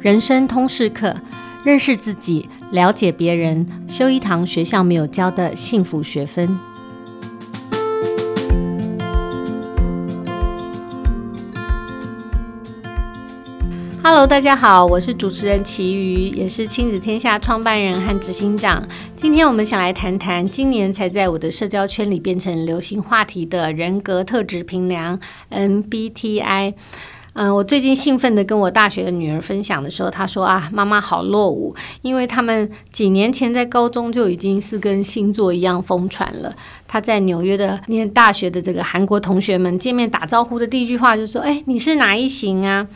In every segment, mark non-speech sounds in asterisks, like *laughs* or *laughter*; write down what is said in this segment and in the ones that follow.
人生通识课，认识自己，了解别人，修一堂学校没有教的幸福学分。Hello，大家好，我是主持人齐瑜，也是亲子天下创办人和执行长。今天我们想来谈谈今年才在我的社交圈里变成流行话题的人格特质评量 MBTI。嗯，我最近兴奋的跟我大学的女儿分享的时候，她说啊，妈妈好落伍，因为他们几年前在高中就已经是跟星座一样疯传了。他在纽约的念大学的这个韩国同学们见面打招呼的第一句话就说：“哎，你是哪一型啊？”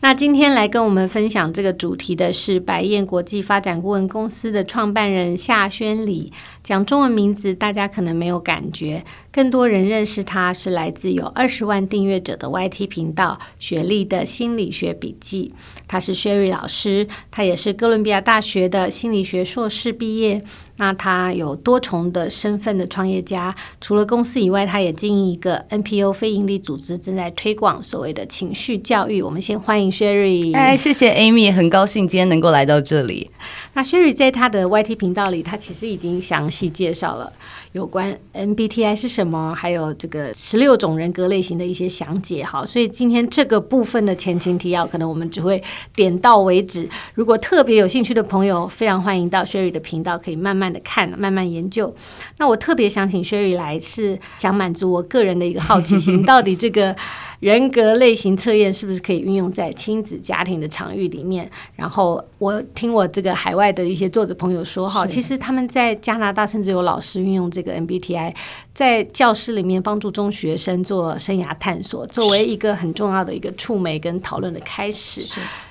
那今天来跟我们分享这个主题的是白燕国际发展顾问公司的创办人夏轩礼。讲中文名字，大家可能没有感觉，更多人认识他是来自有二十万订阅者的 YT 频道“雪力的心理学笔记”。他是 Sherry 老师，他也是哥伦比亚大学的心理学硕士毕业。那他有多重的身份的创业家，除了公司以外，他也经营一个 NPO 非营利组织，正在推广所谓的情绪教育。我们先欢迎 Sherry。哎，谢谢 Amy，很高兴今天能够来到这里。那 Sherry 在他的 YT 频道里，他其实已经详细介绍了。有关 MBTI 是什么，还有这个十六种人格类型的一些详解，好，所以今天这个部分的前情提要，可能我们只会点到为止。如果特别有兴趣的朋友，非常欢迎到 Sherry 的频道，可以慢慢的看，慢慢研究。那我特别想请 Sherry 来，是想满足我个人的一个好奇心，*laughs* 到底这个。人格类型测验是不是可以运用在亲子家庭的场域里面？然后我听我这个海外的一些作者朋友说，哈，其实他们在加拿大甚至有老师运用这个 MBTI 在教室里面帮助中学生做生涯探索，作为一个很重要的一个触媒跟讨论的开始。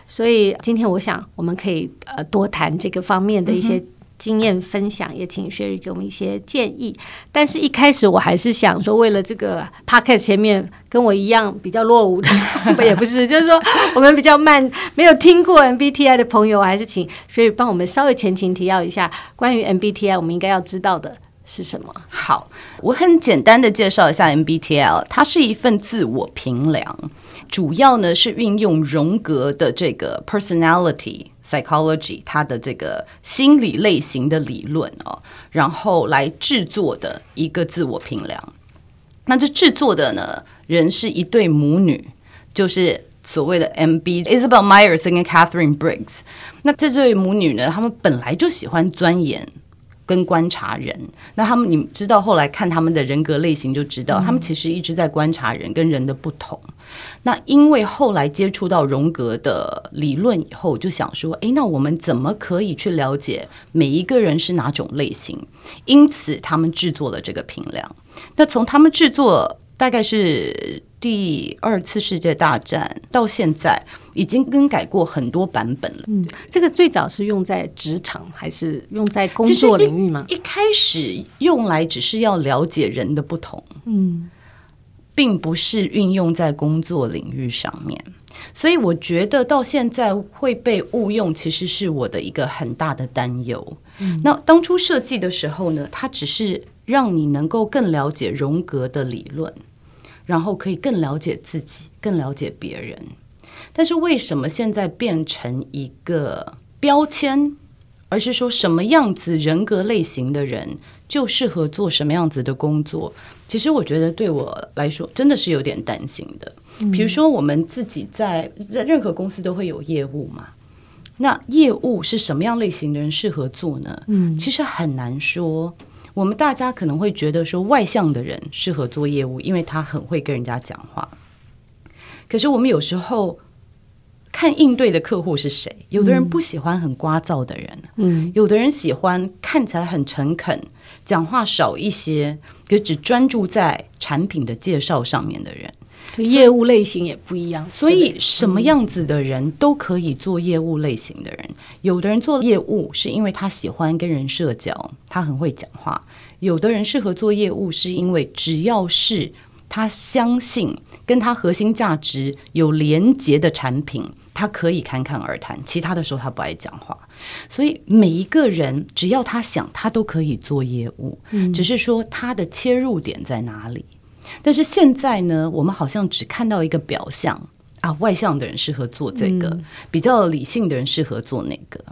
所以今天我想我们可以呃多谈这个方面的一些。经验分享，也请雪儿给我们一些建议。但是，一开始我还是想说，为了这个 Podcast 前面跟我一样比较落伍的，*laughs* 也不是，就是说我们比较慢，没有听过 MBTI 的朋友，还是请雪儿帮我们稍微前情提要一下，关于 MBTI 我们应该要知道的是什么？好，我很简单的介绍一下 MBTI，它是一份自我评量，主要呢是运用荣格的这个 personality。Psychology，它的这个心理类型的理论哦，然后来制作的一个自我评量。那这制作的呢人是一对母女，就是所谓的 MB Isabel Myers 跟 Catherine Briggs。那这对母女呢，她们本来就喜欢钻研。跟观察人，那他们你知道后来看他们的人格类型就知道，他们其实一直在观察人跟人的不同。那因为后来接触到荣格的理论以后，就想说，诶，那我们怎么可以去了解每一个人是哪种类型？因此，他们制作了这个评量。那从他们制作，大概是。第二次世界大战到现在已经更改过很多版本了。嗯，这个最早是用在职场还是用在工作领域吗？一,一开始用来只是要了解人的不同，嗯，并不是运用在工作领域上面。所以我觉得到现在会被误用，其实是我的一个很大的担忧。嗯，那当初设计的时候呢，它只是让你能够更了解荣格的理论。然后可以更了解自己，更了解别人。但是为什么现在变成一个标签，而是说什么样子人格类型的人就适合做什么样子的工作？其实我觉得对我来说真的是有点担心的。比如说我们自己在在任何公司都会有业务嘛，那业务是什么样类型的人适合做呢？嗯，其实很难说。我们大家可能会觉得说，外向的人适合做业务，因为他很会跟人家讲话。可是我们有时候看应对的客户是谁，有的人不喜欢很聒噪的人，嗯，有的人喜欢看起来很诚恳、讲话少一些，可只专注在产品的介绍上面的人。业务类型也不一样，所以什么样子的人都可以做业务类型的人。有的人做业务是因为他喜欢跟人社交，他很会讲话；有的人适合做业务是因为只要是他相信跟他核心价值有连结的产品，他可以侃侃而谈。其他的时候他不爱讲话。所以每一个人只要他想，他都可以做业务，只是说他的切入点在哪里。但是现在呢，我们好像只看到一个表象，啊，外向的人适合做这个，嗯、比较理性的人适合做那个。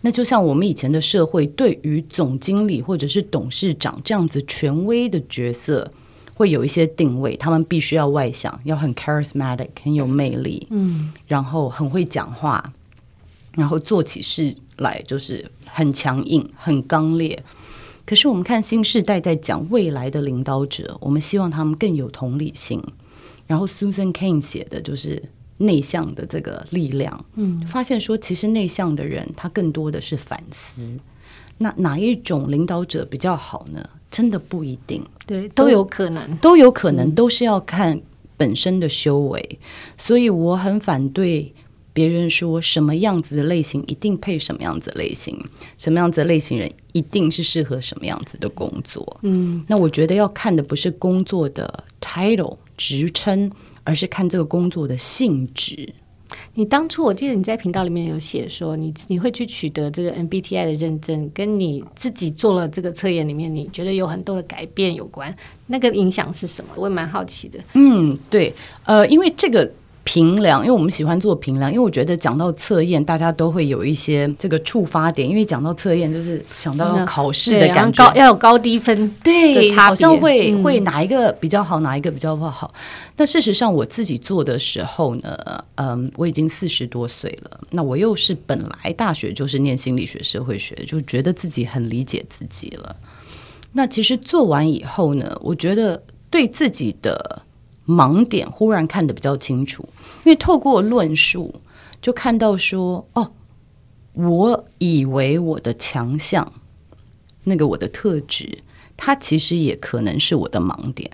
那就像我们以前的社会，对于总经理或者是董事长这样子权威的角色，会有一些定位，他们必须要外向，要很 charismatic，很有魅力，嗯，然后很会讲话，然后做起事来就是很强硬、很刚烈。可是我们看新世代在讲未来的领导者，我们希望他们更有同理心。然后 Susan Cain 写的就是。内向的这个力量，嗯，发现说，其实内向的人他更多的是反思。那哪一种领导者比较好呢？真的不一定，对，都有可能，都，都有可能，都是要看本身的修为。所以我很反对别人说什么样子的类型一定配什么样子的类型，什么样子的类型人一定是适合什么样子的工作。嗯，那我觉得要看的不是工作的 title 职称。而是看这个工作的性质。你当初我记得你在频道里面有写说，你你会去取得这个 MBTI 的认证，跟你自己做了这个测验里面，你觉得有很多的改变有关。那个影响是什么？我也蛮好奇的。嗯，对，呃，因为这个。评量，因为我们喜欢做评量，因为我觉得讲到测验，大家都会有一些这个触发点。因为讲到测验，就是想到考试的感觉，高要有高低分，对，好像会、嗯、会哪一个比较好，哪一个比较不好。那事实上，我自己做的时候呢，嗯，我已经四十多岁了。那我又是本来大学就是念心理学、社会学，就觉得自己很理解自己了。那其实做完以后呢，我觉得对自己的。盲点忽然看得比较清楚，因为透过论述就看到说，哦，我以为我的强项，那个我的特质，它其实也可能是我的盲点。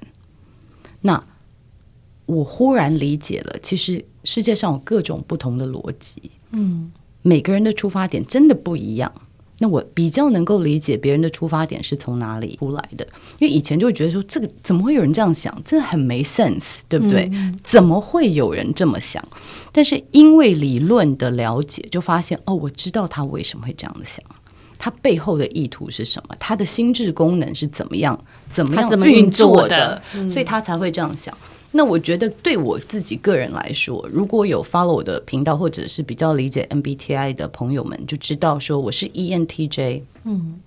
那我忽然理解了，其实世界上有各种不同的逻辑，嗯，每个人的出发点真的不一样。那我比较能够理解别人的出发点是从哪里出来的，因为以前就会觉得说，这个怎么会有人这样想，真的很没 sense，对不对？嗯、怎么会有人这么想？但是因为理论的了解，就发现哦，我知道他为什么会这样想，他背后的意图是什么，他的心智功能是怎么样，怎么样运作的，所以他才会这样想。那我觉得对我自己个人来说，如果有 follow 我的频道或者是比较理解 MBTI 的朋友们，就知道说我是 ENTJ。嗯，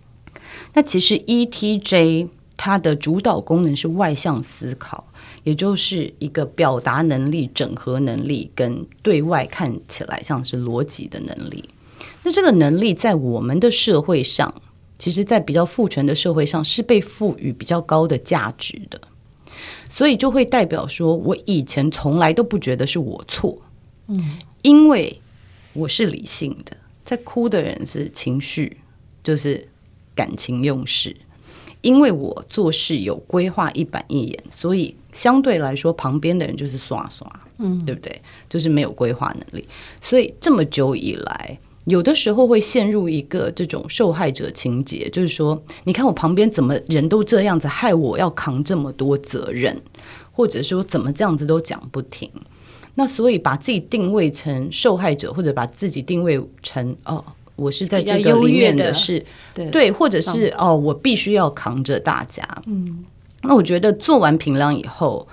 那其实 ETJ 它的主导功能是外向思考，也就是一个表达能力、整合能力跟对外看起来像是逻辑的能力。那这个能力在我们的社会上，其实，在比较父权的社会上是被赋予比较高的价值的。所以就会代表说，我以前从来都不觉得是我错，嗯，因为我是理性的，在哭的人是情绪，就是感情用事。因为我做事有规划、一板一眼，所以相对来说，旁边的人就是刷刷，嗯，对不对？就是没有规划能力。所以这么久以来。有的时候会陷入一个这种受害者情节，就是说，你看我旁边怎么人都这样子，害我要扛这么多责任，或者说怎么这样子都讲不停。那所以把自己定位成受害者，或者把自己定位成哦，我是在这个里面的是对，对，或者是哦，我必须要扛着大家。嗯，那我觉得做完评量以后，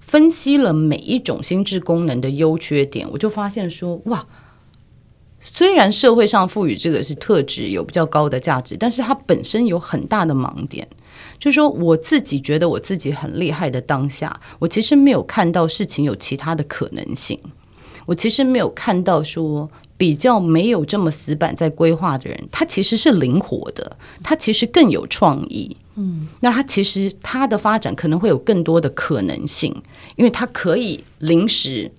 分析了每一种心智功能的优缺点，我就发现说，哇。虽然社会上赋予这个是特质，有比较高的价值，但是它本身有很大的盲点。就是说，我自己觉得我自己很厉害的当下，我其实没有看到事情有其他的可能性。我其实没有看到说，比较没有这么死板在规划的人，他其实是灵活的，他其实更有创意。嗯，那他其实他的发展可能会有更多的可能性，因为他可以临时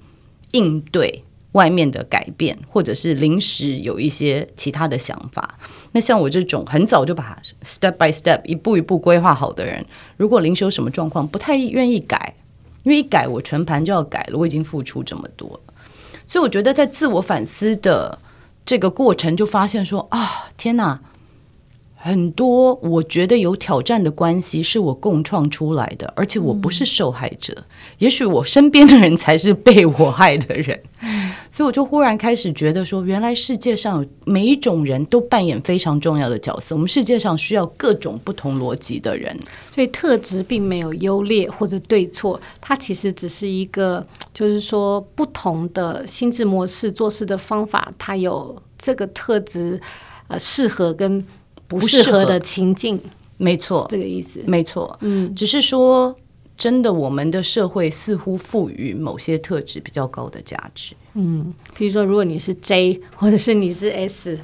应对。外面的改变，或者是临时有一些其他的想法。那像我这种很早就把 step by step 一步一步规划好的人，如果临时有什么状况，不太愿意改，因为一改我全盘就要改了。我已经付出这么多，所以我觉得在自我反思的这个过程，就发现说啊，天哪！很多我觉得有挑战的关系是我共创出来的，而且我不是受害者，嗯、也许我身边的人才是被我害的人，*laughs* 所以我就忽然开始觉得说，原来世界上每一种人都扮演非常重要的角色，我们世界上需要各种不同逻辑的人，所以特质并没有优劣或者对错，它其实只是一个。就是说不同的心智模式、做事的方法，它有这个特质，呃，适合跟不适合。的情境，没错，这个意思，没错，嗯，只是说真的，我们的社会似乎赋予某些特质比较高的价值，嗯，比如说如果你是 J 或者是你是 S。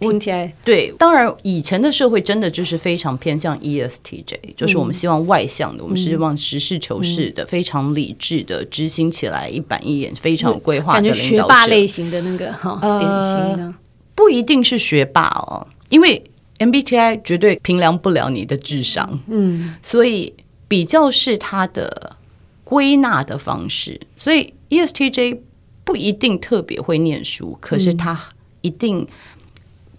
听起来对，当然以前的社会真的就是非常偏向 ESTJ，嗯，就是我们希望外向的，嗯，我们希望实事求是的，嗯，非常理智的执行起来一板一眼，非常有规划的领导者，感觉学霸类型的那个哈，呃，典型的。不一定是学霸哦，因为 MBTI 绝对评量不了你的智商，嗯，所以比较是他的归纳的方式，所以 ESTJ 不一定特别会念书，可是他一定。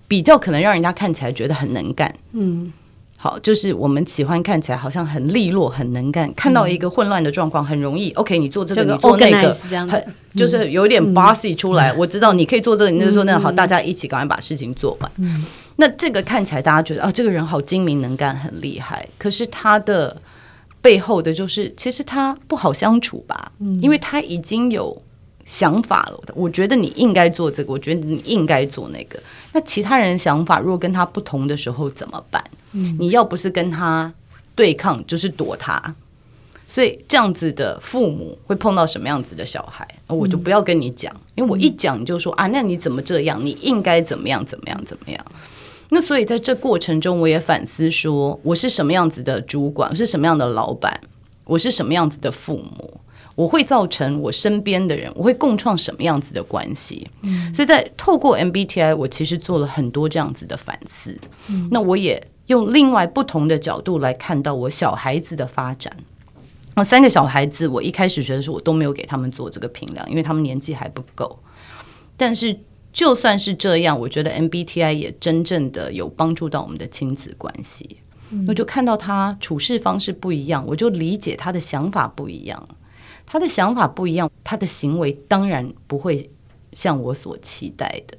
比较可能让人家看起来觉得很能干，嗯，好，就是我们喜欢看起来好像很利落、很能干。看到一个混乱的状况，很容易、嗯、OK，你做这个，你做那个，很就是有点 bossy 出来、嗯。我知道你可以做这个，你就做那个，好，大家一起赶快把事情做完。嗯，那这个看起来大家觉得啊，这个人好精明能干，很厉害。可是他的背后的就是，其实他不好相处吧？嗯，因为他已经有。想法了，我觉得你应该做这个，我觉得你应该做那个。那其他人想法如果跟他不同的时候怎么办？嗯，你要不是跟他对抗，就是躲他。所以这样子的父母会碰到什么样子的小孩，我就不要跟你讲，因为我一讲你就说啊，那你怎么这样？你应该怎么样？怎么样？怎么样？那所以在这过程中，我也反思说，我是什么样子的主管，我是什么样的老板，我是什么样子的父母。我会造成我身边的人，我会共创什么样子的关系？嗯，所以在透过 MBTI，我其实做了很多这样子的反思。嗯，那我也用另外不同的角度来看到我小孩子的发展。那三个小孩子，我一开始觉得说我都没有给他们做这个评量，因为他们年纪还不够。但是就算是这样，我觉得 MBTI 也真正的有帮助到我们的亲子关系。嗯，我就看到他处事方式不一样，我就理解他的想法不一样。他的想法不一样，他的行为当然不会像我所期待的。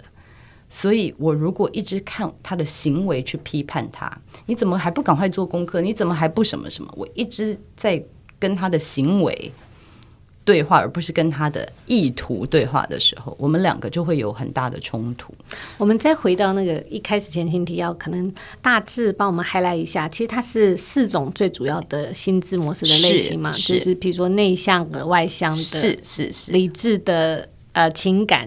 所以，我如果一直看他的行为去批判他，你怎么还不赶快做功课？你怎么还不什么什么？我一直在跟他的行为对话，而不是跟他的意图对话的时候，我们两个就会有很大的冲突。我们再回到那个一开始前情提要，可能大致帮我们 highlight 一下。其实它是四种最主要的心智模式的类型嘛，是就是比如说内向的、外向的，是是是，理智的、呃情感、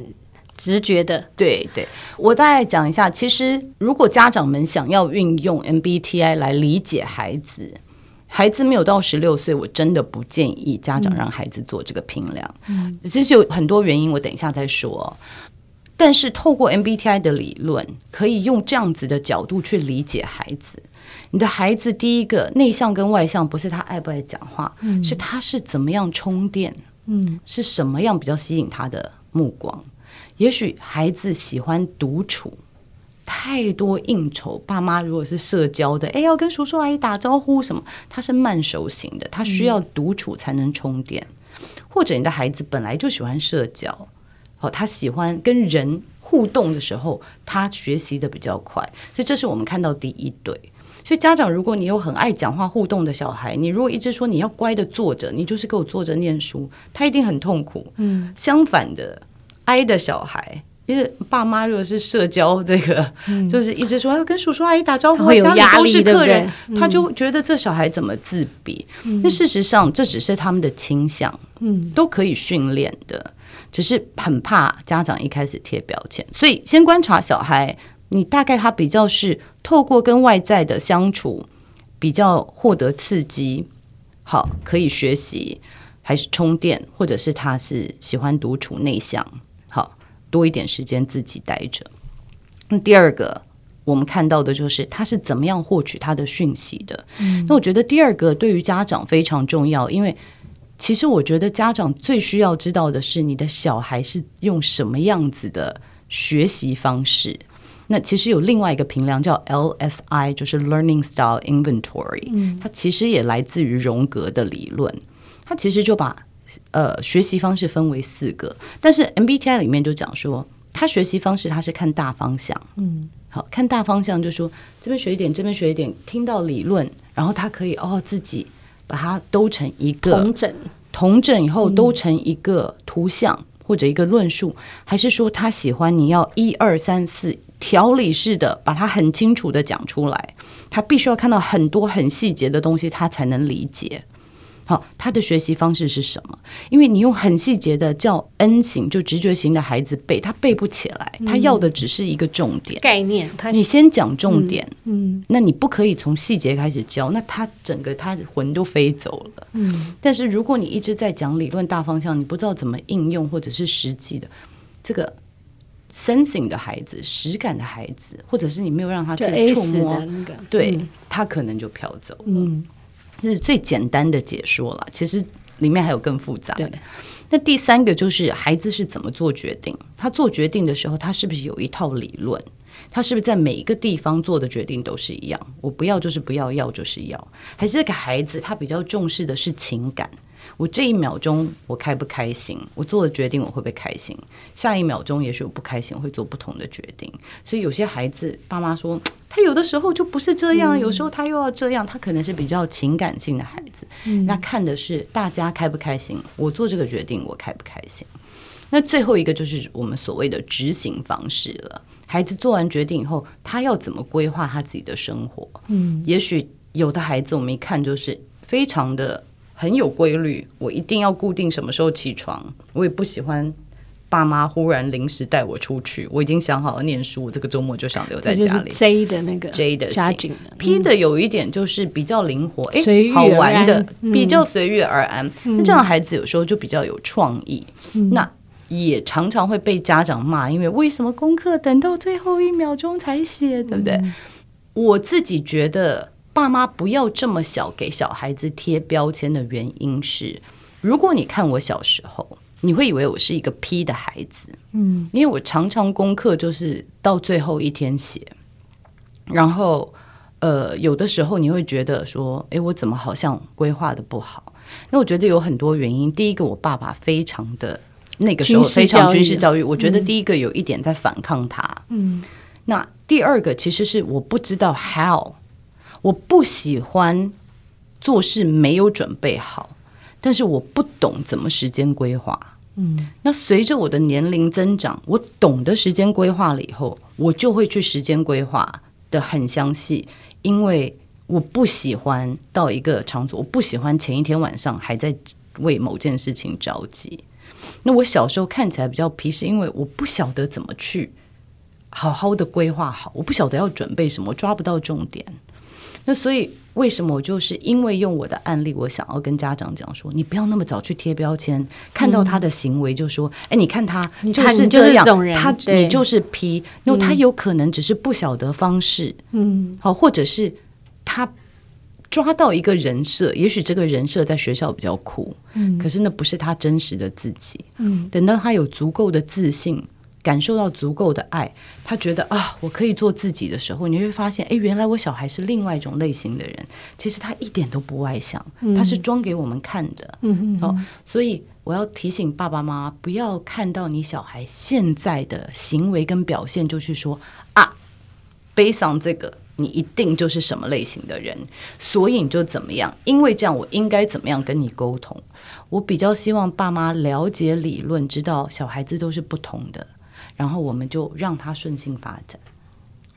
直觉的。对对，我大概讲一下。其实如果家长们想要运用 MBTI 来理解孩子。孩子没有到十六岁，我真的不建议家长让孩子做这个评量。嗯，其实有很多原因，我等一下再说。但是透过 MBTI 的理论，可以用这样子的角度去理解孩子。你的孩子，第一个内向跟外向，不是他爱不爱讲话，嗯，是他是怎么样充电，嗯，是什么样比较吸引他的目光。也许孩子喜欢独处。太多应酬，爸妈如果是社交的，哎，要跟叔叔阿姨打招呼什么，他是慢熟型的，他需要独处才能充电。嗯。或者你的孩子本来就喜欢社交，哦，他喜欢跟人互动的时候，他学习的比较快，所以这是我们看到第一对。所以家长，如果你有很爱讲话互动的小孩，你如果一直说你要乖的坐着，你就是给我坐着念书，他一定很痛苦。嗯，相反的，I 的小孩。因为爸妈如果是社交这个，嗯、就是一直说要跟叔叔阿姨打招呼，家里都是客人，对对，他就觉得这小孩怎么自闭？那、嗯、事实上这只是他们的倾向，嗯，都可以训练的，只是很怕家长一开始贴标签。所以先观察小孩，你大概他比较是透过跟外在的相处比较获得刺激，好可以学习，还是充电，或者是他是喜欢独处内向。多一点时间自己待着。那第二个，我们看到的就是他是怎么样获取他的讯息的。嗯，那我觉得第二个对于家长非常重要，因为其实我觉得家长最需要知道的是你的小孩是用什么样子的学习方式。那其实有另外一个评量叫 LSI，就是 Learning Style Inventory。嗯，它其实也来自于荣格的理论。它其实就把呃，学习方式分为四个，但是 MBTI 里面就讲说，他学习方式他是看大方向，嗯，好，看大方向就说这边学一点，这边学一点，听到理论，然后他可以哦自己把它都成一个同整。同整以后都成一个图像或者一个论述，还是说他喜欢你要一二三四条理式的把它很清楚的讲出来？他必须要看到很多很细节的东西，他才能理解。好，他的学习方式是什么？因为你用很细节的叫 N 型，就直觉型的孩子背，他背不起来。他要的只是一个重点概念。你先讲重点，嗯，那你不可以从细节开始教，那他整个他魂都飞走了。嗯，但是如果你一直在讲理论大方向，你不知道怎么应用或者是实际的这个 sensing 的孩子、实感的孩子，或者是你没有让他去触摸，那个，对他可能就飘走了。嗯。这是最简单的解说了，其实里面还有更复杂的。对，那第三个就是孩子是怎么做决定？他做决定的时候，他是不是有一套理论？他是不是在每一个地方做的决定都是一样？我不要就是不要，要就是要，还是这个孩子他比较重视的是情感？我这一秒钟我开不开心？我做的决定我会不会开心？下一秒钟也许我不开心，我会做不同的决定。所以有些孩子，爸妈说他有的时候就不是这样，有时候他又要这样，他可能是比较情感性的孩子。那看的是大家开不开心，我做这个决定我开不开心？那最后一个就是我们所谓的执行方式了。孩子做完决定以后，他要怎么规划他自己的生活？嗯，也许有的孩子我们一看就是非常的。很有规律，我一定要固定什么时候起床。我也不喜欢爸妈忽然临时带我出去。我已经想好了念书，这个周末就想留在家里。J 的那个 J 的型，P 的有一点就是比较灵活，哎、嗯，好玩的，嗯、比较随遇而安。那、嗯、这样的孩子有时候就比较有创意，嗯、那也常常会被家长骂，因为为什么功课等到最后一秒钟才写，对不对？嗯、我自己觉得。爸妈不要这么小给小孩子贴标签的原因是，如果你看我小时候，你会以为我是一个 P 的孩子，嗯，因为我常常功课就是到最后一天写，然后呃，有的时候你会觉得说，诶，我怎么好像规划的不好？那我觉得有很多原因。第一个，我爸爸非常的那个时候非常军事教育，我觉得第一个有一点在反抗他，嗯，那第二个其实是我不知道 how。我不喜欢做事没有准备好，但是我不懂怎么时间规划。嗯，那随着我的年龄增长，我懂得时间规划了以后，我就会去时间规划得很详细，因为我不喜欢到一个场所，我不喜欢前一天晚上还在为某件事情着急。那我小时候看起来比较皮，是因为我不晓得怎么去好好的规划好，我不晓得要准备什么，抓不到重点。那所以，为什么我就是因为用我的案例，我想要跟家长讲说，你不要那么早去贴标签，看到他的行为就说，哎、嗯，你看他就是这样，他你就是 P，因为他有可能只是不晓得方式，嗯，好，或者是他抓到一个人设，也许这个人设在学校比较酷，嗯，可是那不是他真实的自己，嗯，等到他有足够的自信。感受到足够的爱，他觉得啊，我可以做自己的时候，你会发现，哎，原来我小孩是另外一种类型的人。其实他一点都不外向，他是装给我们看的。嗯嗯。好，所以我要提醒爸爸妈妈，不要看到你小孩现在的行为跟表现，就去说啊，悲伤这个，你一定就是什么类型的人，所以你就怎么样？因为这样，我应该怎么样跟你沟通？我比较希望爸妈了解理论，知道小孩子都是不同的。然后我们就让他顺性发展，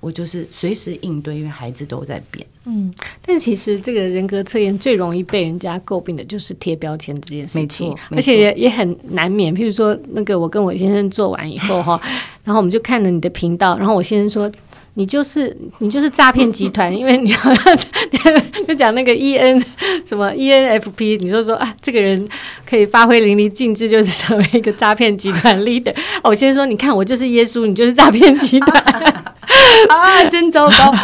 我就是随时应对，因为孩子都在变。嗯，但其实这个人格测验最容易被人家诟病的就是贴标签这件事情，而且也也很难免。譬如说，那个我跟我先生做完以后哈，*laughs* 然后我们就看了你的频道，然后我先生说。你就是你就是诈骗集团，*laughs* 因为你好像 *laughs* 就讲那个 E N 什么 E N F P，你就说啊，这个人可以发挥淋漓尽致，就是成为一个诈骗集团 leader。我先说，你看我就是耶稣，你就是诈骗集团 *laughs* 啊，真糟糕。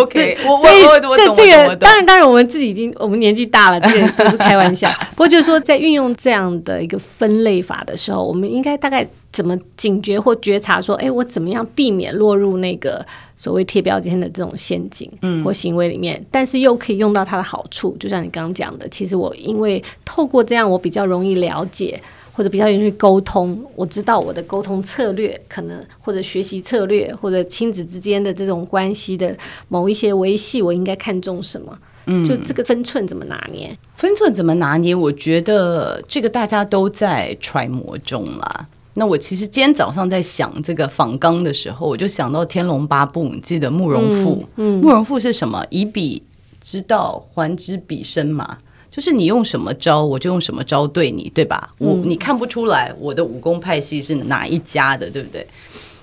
OK，我我我这这个当然当然我们自己已经我们年纪大了，这个都是开玩笑。不过就是说，在运用这样的一个分类法的时候，我们应该大概怎么警觉或觉察说，哎，我怎么样避免落入那个。所谓贴标签的这种陷阱，嗯，或行为里面，嗯、但是又可以用到它的好处，就像你刚刚讲的，其实我因为透过这样，我比较容易了解，或者比较容易沟通，我知道我的沟通策略可能，或者学习策略，或者亲子之间的这种关系的某一些维系，我应该看重什么。嗯，就这个分寸怎么拿捏？分寸怎么拿捏？我觉得这个大家都在揣摩中啦。那我其实今天早上在想这个仿纲的时候，我就想到《天龙八部》，你记得慕容复？嗯，慕容复是什么？以彼之道还之彼身嘛，就是你用什么招，我就用什么招对你，对吧？我你看不出来我的武功派系是哪一家的，对不对？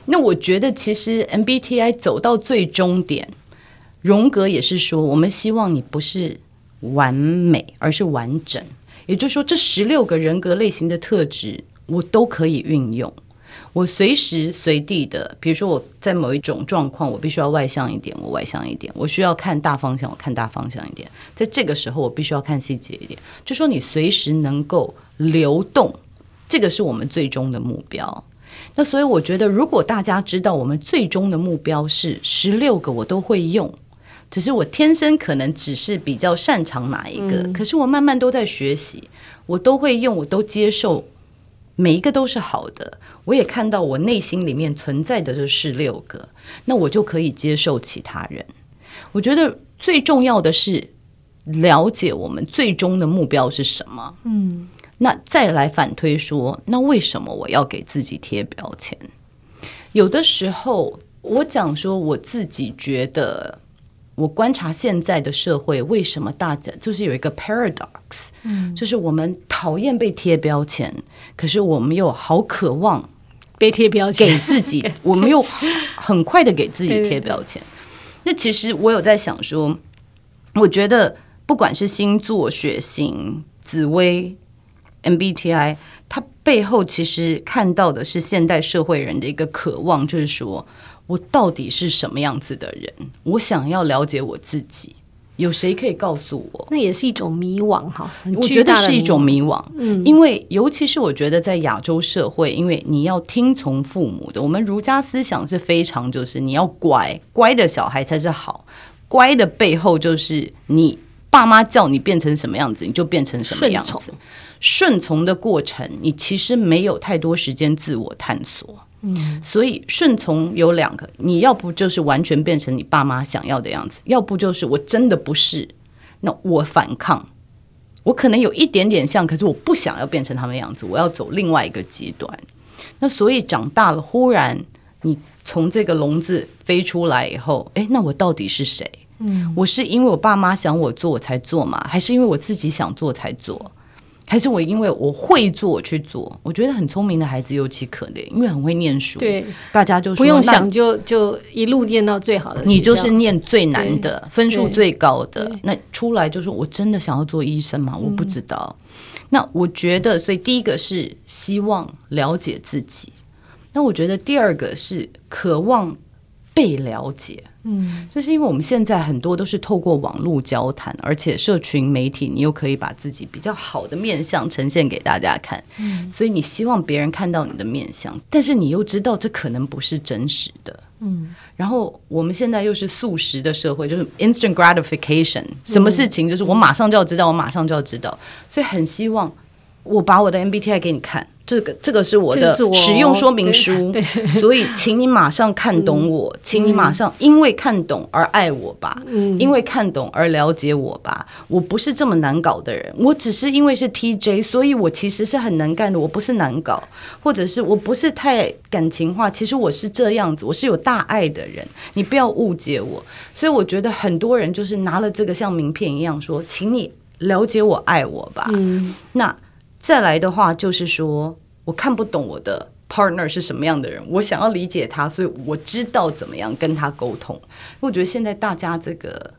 那我觉得其实 MBTI 走到最终点，荣格也是说，我们希望你不是完美，而是完整。也就是说，这十六个人格类型的特质。我都可以运用，我随时随地的，比如说我在某一种状况，我必须要外向一点，我外向一点；我需要看大方向，我看大方向一点。在这个时候，我必须要看细节一点。就说你随时能够流动，这个是我们最终的目标。那所以我觉得，如果大家知道我们最终的目标是十六个，我都会用，只是我天生可能只是比较擅长哪一个，嗯、可是我慢慢都在学习，我都会用，我都接受。每一个都是好的，我也看到我内心里面存在的这十六个，那我就可以接受其他人。我觉得最重要的是了解我们最终的目标是什么。嗯，那再来反推说，那为什么我要给自己贴标签？有的时候我讲说我自己觉得。我观察现在的社会，为什么大家就是有一个 paradox，嗯，就是我们讨厌被贴标签，可是我们又好渴望被贴标签，给自己，*laughs* 我们又很快的给自己贴标签。那其实我有在想说，我觉得不管是星座、血型、紫微、MBTI，它背后其实看到的是现代社会人的一个渴望，就是说。我到底是什么样子的人？我想要了解我自己，有谁可以告诉我？那也是一种迷惘哈。我觉得是一种迷惘，嗯，因为尤其是我觉得在亚洲社会，因为你要听从父母的，我们儒家思想是非常就是你要乖，乖的小孩才是好，乖的背后就是你爸妈叫你变成什么样子，你就变成什么样子。顺从的过程，你其实没有太多时间自我探索。嗯，所以顺从有两个，你要不就是完全变成你爸妈想要的样子，要不就是我真的不是，那我反抗，我可能有一点点像，可是我不想要变成他们样子，我要走另外一个极端。那所以长大了，忽然你从这个笼子飞出来以后，哎，那我到底是谁？嗯，我是因为我爸妈想我做我才做吗？还是因为我自己想做才做？还是我因为我会做去做，我觉得很聪明的孩子尤其可怜，因为很会念书。对，大家就说不用想就就一路念到最好的。你就是念最难的，分数最高的，那出来就是我真的想要做医生吗？我不知道。嗯。那我觉得，所以第一个是希望了解自己，那我觉得第二个是渴望被了解。嗯，就是因为我们现在很多都是透过网络交谈，而且社群媒体，你又可以把自己比较好的面相呈现给大家看。嗯，所以你希望别人看到你的面相，但是你又知道这可能不是真实的。嗯，然后我们现在又是速食的社会，就是 instant gratification，什么事情就是我马上就要知道，我马上就要知道，所以很希望我把我的 MBTI 给你看。这个这个是我的使用说明书，*laughs* 所以请你马上看懂我，嗯、请你马上因为看懂而爱我吧，嗯、因为看懂而了解我吧。我不是这么难搞的人，我只是因为是 TJ，所以我其实是很能干的。我不是难搞，或者是我不是太感情化，其实我是这样子，我是有大爱的人。你不要误解我。所以我觉得很多人就是拿了这个像名片一样说，请你了解我，爱我吧。嗯，那。再来的话，就是说我看不懂我的 partner 是什么样的人，我想要理解他，所以我知道怎么样跟他沟通。我觉得现在大家这个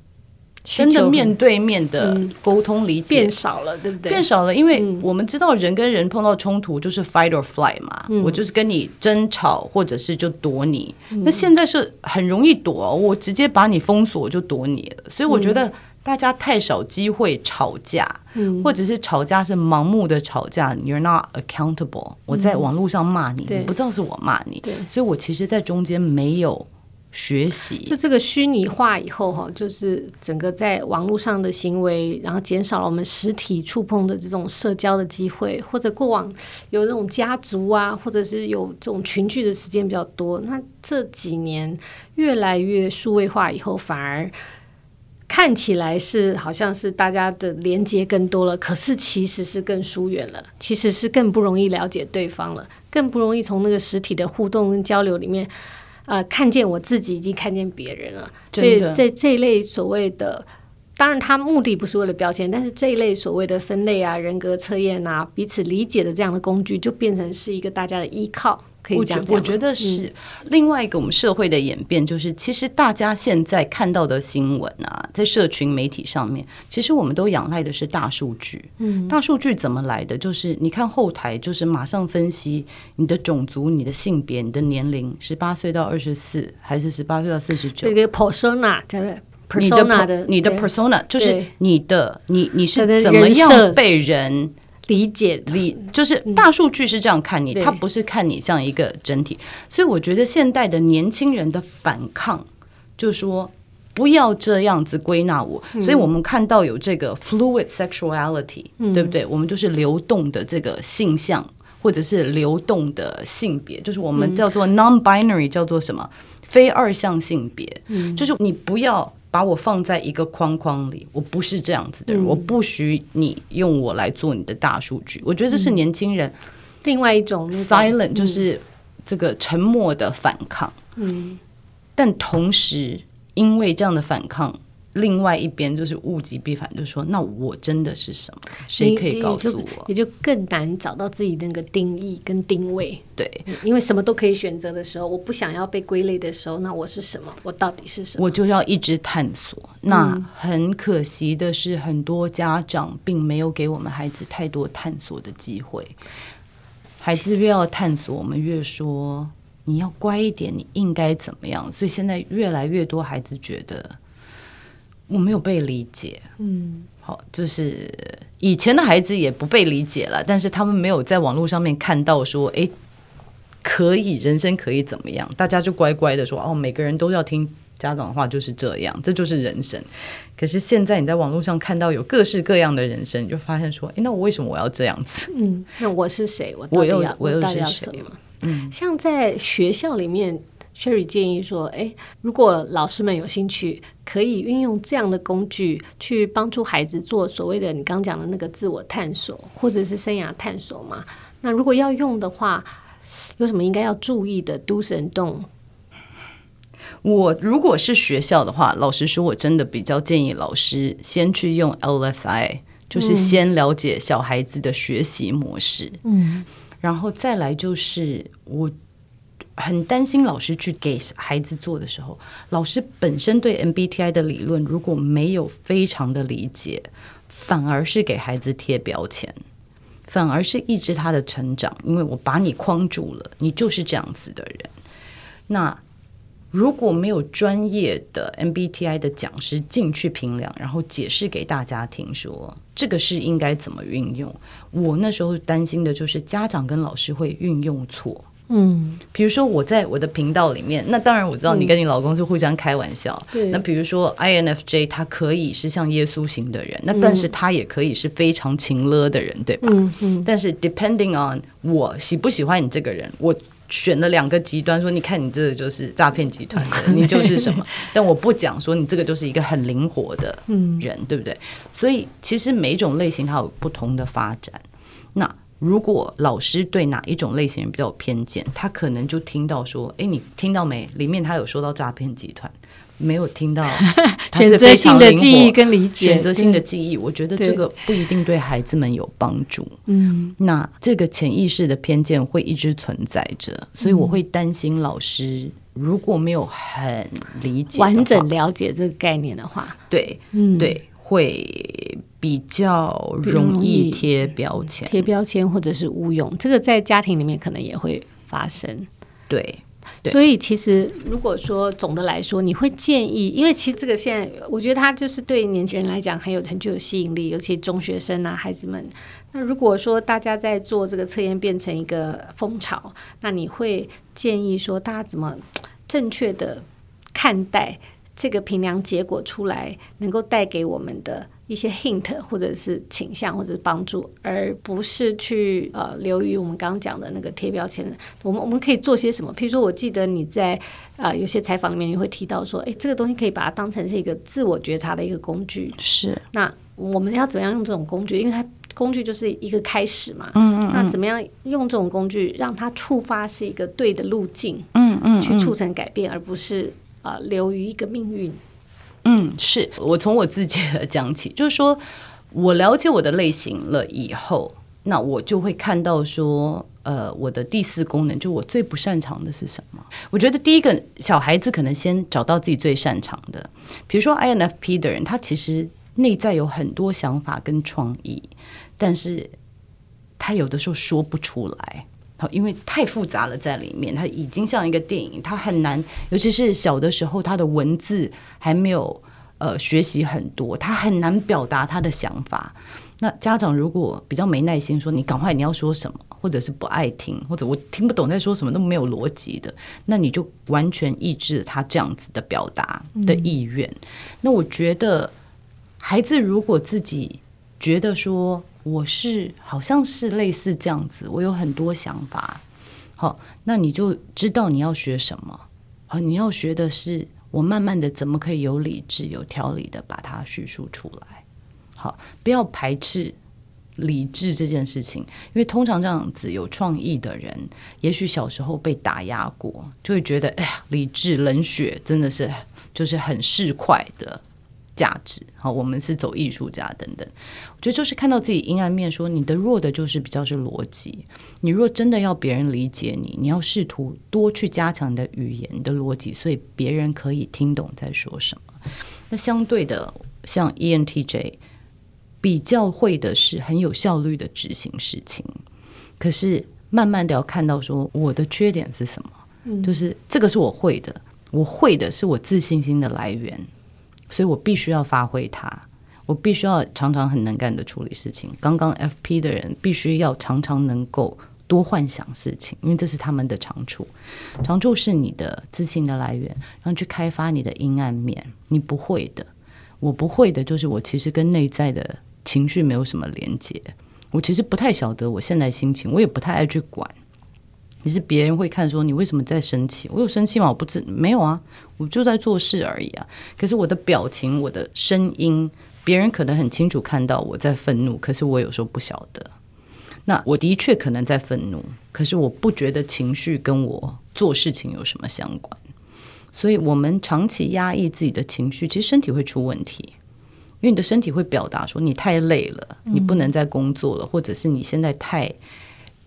真的面对面的沟通理解变少了，对不对？变少了，因为我们知道人跟人碰到冲突就是 fight or flight 嘛，我就是跟你争吵，或者是就躲你。那现在是很容易躲，我直接把你封锁就躲你了，所以我觉得。大家太少机会吵架，嗯、或者是吵架是盲目的吵架。You're not accountable。我在网络上骂你，嗯、你不知道是我骂你，对所以我其实，在中间没有学习。就这个虚拟化以后，哈，就是整个在网络上的行为，然后减少了我们实体触碰的这种社交的机会，或者过往有这种家族啊，或者是有这种群聚的时间比较多。那这几年越来越数位化以后，反而。看起来是好像是大家的连接更多了，可是其实是更疏远了，其实是更不容易了解对方了，更不容易从那个实体的互动跟交流里面，呃，看见我自己以及看见别人了。所以这这一类所谓的，当然它目的不是为了标签，但是这一类所谓的分类啊、人格测验啊、彼此理解的这样的工具，就变成是一个大家的依靠。我觉我觉得是、嗯、另外一个我们社会的演变，就是其实大家现在看到的新闻啊，在社群媒体上面，其实我们都仰赖的是大数据。嗯，大数据怎么来的？就是你看后台，就是马上分析你的种族、你的性别、你的年龄，十八岁到二十四，还是十八岁到四十九？这个 persona，对不对？persona 的你的 persona 就是你的你你是怎么样被人。理解理就是大数据是这样看你，它不是看你像一个整体。所以我觉得现代的年轻人的反抗，就是说不要这样子归纳我。所以我们看到有这个 fluid sexuality，对不对？我们就是流动的这个性向，或者是流动的性别，就是我们叫做 non-binary，叫做什么？非二向性别。就是你不要。把我放在一个框框里，我不是这样子的人，嗯、我不许你用我来做你的大数据。我觉得这是年轻人、嗯、另外一种 silent，就是这个沉默的反抗。嗯，但同时因为这样的反抗。另外一边就是物极必反，就是说，那我真的是什么？谁可以告诉我？也就更难找到自己那个定义跟定位。对，因为什么都可以选择的时候，我不想要被归类的时候，那我是什么？我到底是什么？我就要一直探索。那很可惜的是，很多家长并没有给我们孩子太多探索的机会。孩子越要探索，我们越说你要乖一点，你应该怎么样？所以现在越来越多孩子觉得。我没有被理解，嗯，好，就是以前的孩子也不被理解了，但是他们没有在网络上面看到说，哎，可以人生可以怎么样？大家就乖乖的说，哦，每个人都要听家长的话，就是这样，这就是人生。可是现在你在网络上看到有各式各样的人生，你就发现说，哎，那我为什么我要这样子？嗯，那我是谁？我我又我又是谁？嗯，像在学校里面。Sherry 建议说：“诶，如果老师们有兴趣，可以运用这样的工具去帮助孩子做所谓的你刚讲的那个自我探索，或者是生涯探索嘛。那如果要用的话，有什么应该要注意的 do's and don't？我如果是学校的话，老实说，我真的比较建议老师先去用 LSI，就是先了解小孩子的学习模式。嗯，然后再来就是我。”很担心老师去给孩子做的时候，老师本身对 MBTI 的理论如果没有非常的理解，反而是给孩子贴标签，反而是抑制他的成长。因为我把你框住了，你就是这样子的人。那如果没有专业的 MBTI 的讲师进去评量，然后解释给大家听，说这个是应该怎么运用，我那时候担心的就是家长跟老师会运用错。嗯，比如说我在我的频道里面，那当然我知道你跟你老公是互相开玩笑。那比如说 INFJ，他可以是像耶稣型的人，嗯、那但是他也可以是非常情勒的人，对吧？嗯嗯。但是 depending on 我喜不喜欢你这个人，我选了两个极端，说你看你这个就是诈骗集团的，*laughs* 你就是什么？但我不讲说你这个就是一个很灵活的人，对不对？所以其实每一种类型它有不同的发展。那。如果老师对哪一种类型人比较有偏见，他可能就听到说：“哎，你听到没？里面他有说到诈骗集团，没有听到 *laughs* 选择性的记忆跟理解，选择性的记忆。我觉得这个不一定对孩子们有帮助。嗯，那这个潜意识的偏见会一直存在着，所以我会担心老师如果没有很理解、完整了解这个概念的话，对，嗯，对，会。比较容易贴标签，贴标签或者是误用，这个在家庭里面可能也会发生。对，所以其实如果说总的来说，你会建议，因为其实这个现在我觉得它就是对年轻人来讲很有很具有吸引力，尤其中学生啊孩子们。那如果说大家在做这个测验变成一个风潮，那你会建议说大家怎么正确的看待？这个评量结果出来，能够带给我们的一些 hint 或者是倾向或者是帮助，而不是去呃流于我们刚刚讲的那个贴标签。我们我们可以做些什么？譬如说，我记得你在啊、呃、有些采访里面你会提到说，诶，这个东西可以把它当成是一个自我觉察的一个工具。是。那我们要怎么样用这种工具？因为它工具就是一个开始嘛。嗯，嗯嗯。那怎么样用这种工具让它触发是一个对的路径？嗯嗯，嗯。去促成改变，而不是。啊，流于一个命运。嗯，是我从我自己的讲起，就是说我了解我的类型了以后，那我就会看到说，呃，我的第四功能，就我最不擅长的是什么？我觉得第一个小孩子可能先找到自己最擅长的，比如说 INFP 的人，他其实内在有很多想法跟创意，但是他有的时候说不出来。因为太复杂了，在里面，它已经像一个电影，它很难，尤其是小的时候，他的文字还没有呃学习很多，他很难表达他的想法。那家长如果比较没耐心，说你赶快你要说什么，或者是不爱听，或者我听不懂在说什么，都没有逻辑的，那你就完全抑制了他这样子的表达的意愿。嗯。那我觉得，孩子如果自己觉得说。我是好像是类似这样子，我有很多想法。好，那你就知道你要学什么。好，你要学的是我慢慢的怎么可以有理智、有条理的把它叙述出来。好，不要排斥理智这件事情，因为通常这样子有创意的人，也许小时候被打压过，就会觉得哎呀，理智冷血真的是就是很市侩的。价值好，我们是走艺术家等等。我觉得就是看到自己阴暗面，说你的弱的就是比较是逻辑。你若真的要别人理解你，你要试图多去加强你的语言你的逻辑，所以别人可以听懂在说什么。那相对的，像 ENTJ 比较会的是很有效率的执行事情，可是慢慢的要看到说我的缺点是什么，嗯，就是这个是我会的，我会的是我自信心的来源。所以我必须要发挥它，我必须要常常很能干的处理事情。刚刚 FP 的人必须要常常能够多幻想事情，因为这是他们的长处。长处是你的自信的来源，然后去开发你的阴暗面。你不会的，我不会的，就是我其实跟内在的情绪没有什么连接。我其实不太晓得我现在心情，我也不太爱去管。你是别人会看说你为什么在生气？我有生气吗？我不知没有啊，我就在做事而已啊。可是我的表情、我的声音，别人可能很清楚看到我在愤怒，可是我有时候不晓得。那我的确可能在愤怒，可是我不觉得情绪跟我做事情有什么相关。所以，我们长期压抑自己的情绪，其实身体会出问题，因为你的身体会表达说你太累了，你不能再工作了，或者是你现在太。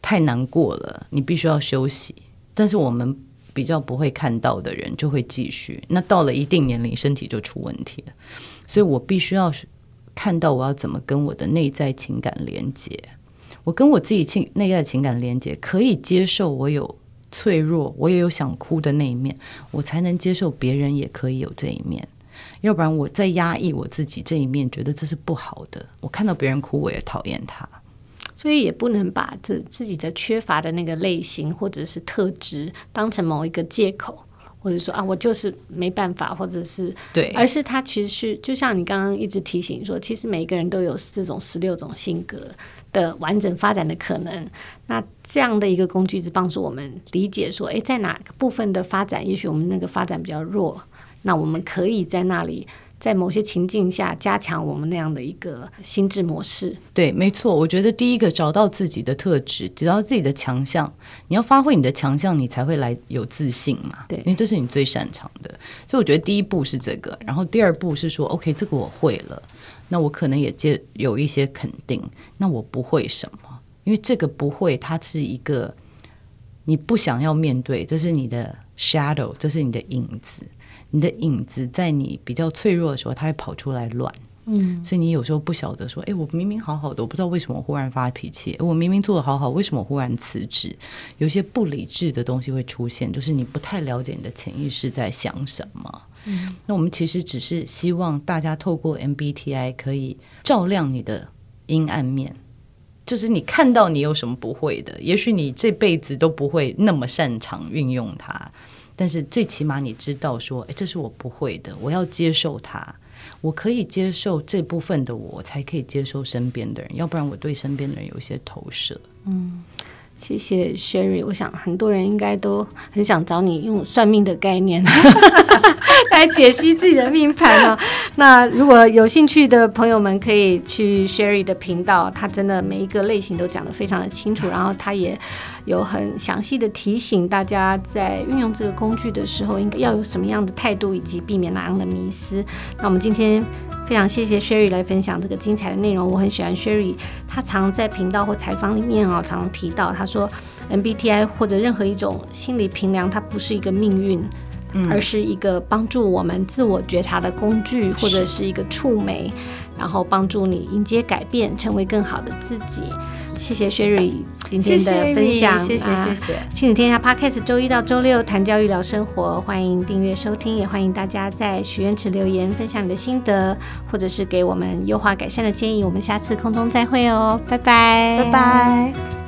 太难过了，你必须要休息。但是我们比较不会看到的人就会继续。那到了一定年龄，身体就出问题了。所以我必须要看到我要怎么跟我的内在情感连接。我跟我自己情内在情感连接，可以接受我有脆弱，我也有想哭的那一面，我才能接受别人也可以有这一面。要不然我在压抑我自己这一面，觉得这是不好的。我看到别人哭，我也讨厌他。所以也不能把这自己的缺乏的那个类型或者是特质当成某一个借口，或者说啊，我就是没办法，或者是对，而是他其实是就像你刚刚一直提醒说，其实每一个人都有这种十六种性格的完整发展的可能。那这样的一个工具是帮助我们理解说，诶，在哪个部分的发展，也许我们那个发展比较弱，那我们可以在那里。在某些情境下，加强我们那样的一个心智模式。对，没错。我觉得第一个找到自己的特质，找到自己的强项。你要发挥你的强项，你才会来有自信嘛。对，因为这是你最擅长的。所以我觉得第一步是这个，然后第二步是说，OK，这个我会了，那我可能也接有一些肯定。那我不会什么？因为这个不会，它是一个你不想要面对，这是你的 shadow，这是你的影子。你的影子在你比较脆弱的时候，它会跑出来乱，嗯，所以你有时候不晓得说，哎，我明明好好的，我不知道为什么我忽然发脾气，我明明做的好好，为什么我忽然辞职？有些不理智的东西会出现，就是你不太了解你的潜意识在想什么。嗯，那我们其实只是希望大家透过 MBTI 可以照亮你的阴暗面，就是你看到你有什么不会的，也许你这辈子都不会那么擅长运用它。但是最起码你知道说，哎，这是我不会的，我要接受它。我可以接受这部分的我，才可以接受身边的人，要不然我对身边的人有一些投射。嗯。谢谢 Sherry，我想很多人应该都很想找你用算命的概念 *laughs* 来解析自己的命盘啊。*laughs* 那如果有兴趣的朋友们，可以去 Sherry 的频道，他真的每一个类型都讲得非常的清楚，然后他也有很详细的提醒大家在运用这个工具的时候，应该要有什么样的态度，以及避免哪样的迷思。那我们今天。非常谢谢 Sherry 来分享这个精彩的内容。我很喜欢 Sherry，他常在频道或采访里面啊，常常提到他说，MBTI 或者任何一种心理评量，它不是一个命运，嗯，而是一个帮助我们自我觉察的工具，或者是一个触媒，然后帮助你迎接改变，成为更好的自己。谢谢 Sherry 今天的分享，谢谢谢谢。亲子天下 Podcast 周一到周六谈教育聊生活，欢迎订阅收听，也欢迎大家在许愿池留言分享你的心得，或者是给我们优化改善的建议。我们下次空中再会哦，拜拜，拜拜。